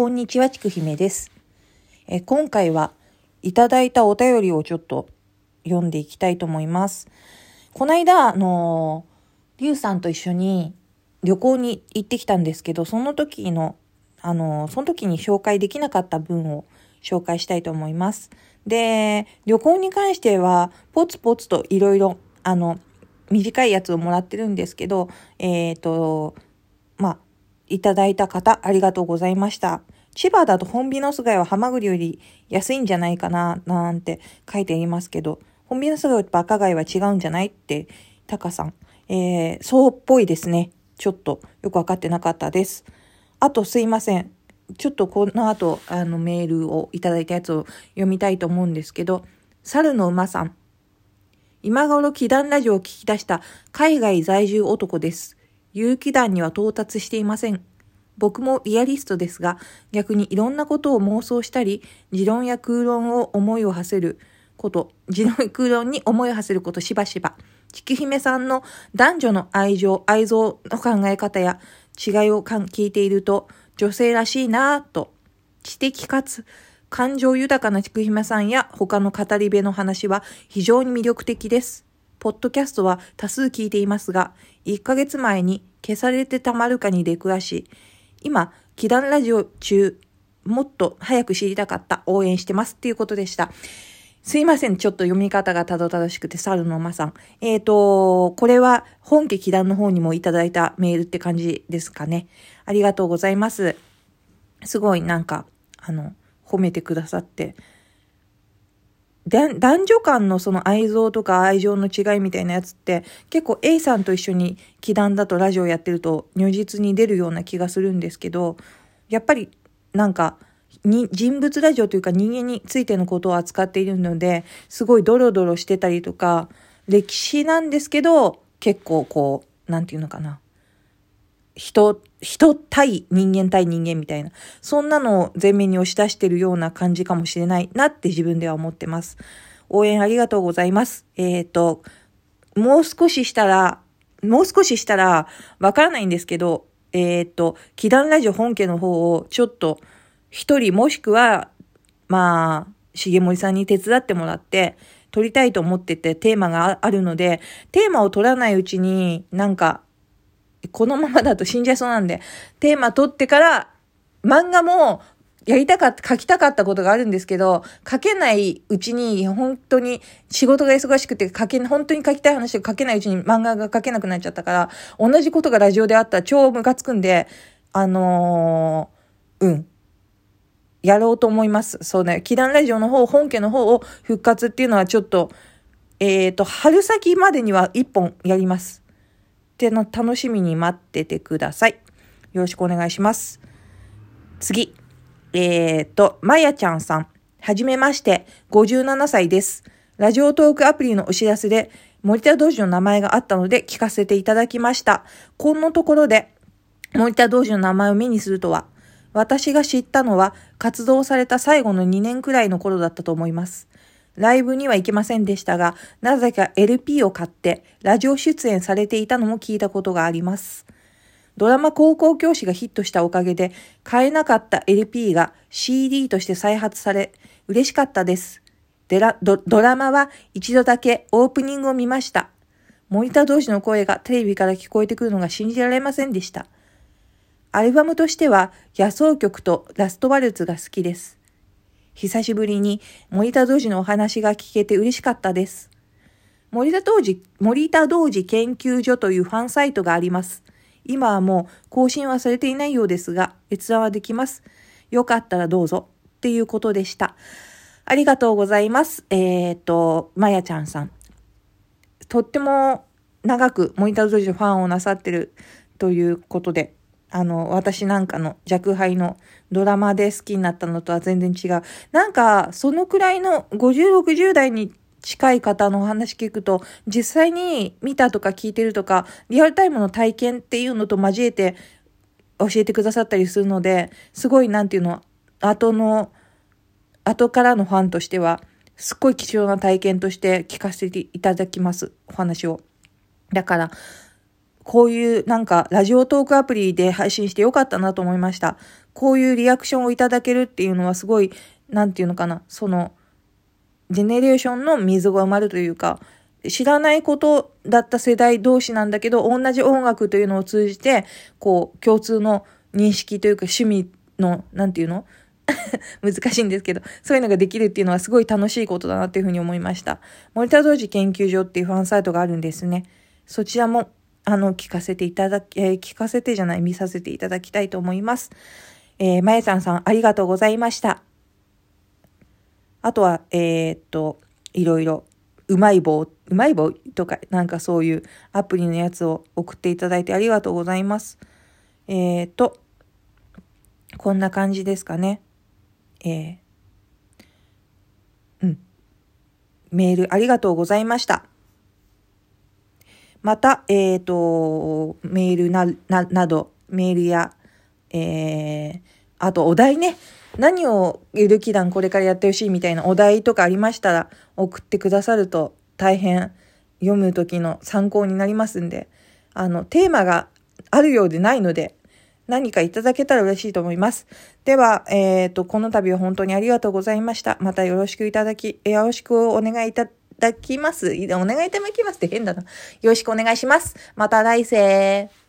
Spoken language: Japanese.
こんにちは、ちくひめです。え今回はいただいたお便りをちょっと読んでいきたいと思います。この間、あのりゅうさんと一緒に旅行に行ってきたんですけど、その時の、あのその時に紹介できなかった分を紹介したいと思います。で、旅行に関しては、ポツポツといろいろ、あの、短いやつをもらってるんですけど、えっ、ー、と、いただいた方、ありがとうございました。千葉だとホンビノス貝はハマグリより安いんじゃないかな、なんて書いてありますけど、ホンビノス貝と赤貝は違うんじゃないって、タカさん。えー、そうっぽいですね。ちょっとよくわかってなかったです。あとすいません。ちょっとこの後、あのメールをいただいたやつを読みたいと思うんですけど、猿の馬さん。今頃祈願ラジオを聞き出した海外在住男です。有機団には到達していません。僕もリアリストですが、逆にいろんなことを妄想したり、持論や空論を思いを馳せること、持論空論に思いを馳せることしばしば。ちきひめさんの男女の愛情、愛憎の考え方や違いを聞いていると、女性らしいなぁと、知的かつ感情豊かなちくひめさんや他の語り部の話は非常に魅力的です。ポッドキャストは多数聞いていますが、1ヶ月前に消されてたまるかに出くわし、今、祈願ラジオ中、もっと早く知りたかった、応援してますっていうことでした。すいません。ちょっと読み方がたどたどしくて、猿の馬さん。えっ、ー、と、これは本家祈願の方にもいただいたメールって感じですかね。ありがとうございます。すごいなんか、あの、褒めてくださって、男女間のその愛憎とか愛情の違いみたいなやつって結構 A さんと一緒に祈願だとラジオやってると如実に出るような気がするんですけどやっぱりなんかに人物ラジオというか人間についてのことを扱っているのですごいドロドロしてたりとか歴史なんですけど結構こうなんていうのかな。人、人対人間対人間みたいな、そんなのを前面に押し出してるような感じかもしれないなって自分では思ってます。応援ありがとうございます。えっ、ー、と、もう少ししたら、もう少ししたら、わからないんですけど、えっ、ー、と、祈願ラジオ本家の方をちょっと一人もしくは、まあ、重森さんに手伝ってもらって、撮りたいと思っててテーマがあるので、テーマを取らないうちになんかこのままだと死んじゃいそうなんで、テーマ取ってから、漫画もやりたかった、書きたかったことがあるんですけど、書けないうちに、本当に仕事が忙しくて書け、本当に書きたい話を書けないうちに漫画が書けなくなっちゃったから、同じことがラジオであったら超ムカつくんで、あのー、うん。やろうと思います。そうね。祈願ラジオの方、本家の方を復活っていうのはちょっと、えっ、ー、と、春先までには一本やります。ての楽しみに待っててください。よろしくお願いします。次。えー、っと、まやちゃんさん。はじめまして、57歳です。ラジオトークアプリのお知らせで、森田道士の名前があったので聞かせていただきました。このところで、森田道士の名前を目にするとは、私が知ったのは活動された最後の2年くらいの頃だったと思います。ライブには行けませんでしたが、なぜか LP を買ってラジオ出演されていたのも聞いたことがあります。ドラマ高校教師がヒットしたおかげで、買えなかった LP が CD として再発され、嬉しかったです。ドドラマは一度だけオープニングを見ました。森田同士の声がテレビから聞こえてくるのが信じられませんでした。アルバムとしては野草曲とラストワルツが好きです。久しぶりに森田童子のお話が聞けて嬉しかったです。森田童子、森田童子研究所というファンサイトがあります。今はもう更新はされていないようですが、閲覧はできます。よかったらどうぞ。っていうことでした。ありがとうございます。えっ、と、まやちゃんさん。とっても長く森田童子のファンをなさってるということで、あの、私なんかの弱敗のドラマで好きになったのとは全然違う。なんか、そのくらいの50、60代に近い方のお話聞くと、実際に見たとか聞いてるとか、リアルタイムの体験っていうのと交えて教えてくださったりするので、すごいなんていうの、後の、後からのファンとしては、すっごい貴重な体験として聞かせていただきます。お話を。だから、こういうなんかラジオトークアプリで配信してよかったなと思いました。こういうリアクションをいただけるっていうのはすごい、なんていうのかな、その、ジェネレーションの溝が埋まるというか、知らないことだった世代同士なんだけど、同じ音楽というのを通じて、こう、共通の認識というか趣味の、なんていうの？難しいんですけど、そういうのができるっていうのはすごい楽しいことだなっていうふうに思いました。森田同時研究所っていうファンサイトがあるんですね。そちらも、あの、聞かせていただき、えー、聞かせてじゃない、見させていただきたいと思います。えー、まえさんさん、ありがとうございました。あとは、えー、っと、いろいろ、うまい棒、うまい棒とか、なんかそういうアプリのやつを送っていただいてありがとうございます。えー、っと、こんな感じですかね。えー、うん。メールありがとうございました。また、えっ、ー、と、メールな、な、など、メールや、えー、あとお題ね。何をゆる気団これからやってほしいみたいなお題とかありましたら送ってくださると大変読む時の参考になりますんで、あの、テーマがあるようでないので、何かいただけたら嬉しいと思います。では、えっ、ー、と、この度は本当にありがとうございました。またよろしくいただき、よろしくお願いいたただきます。お願いいただきますって変だな。よろしくお願いします。また来世。